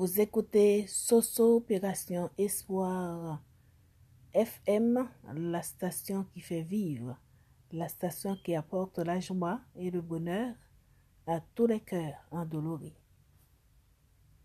Vous écoutez Soso Opération Espoir FM, la station qui fait vivre, la station qui apporte la joie et le bonheur à tous les cœurs endoloris.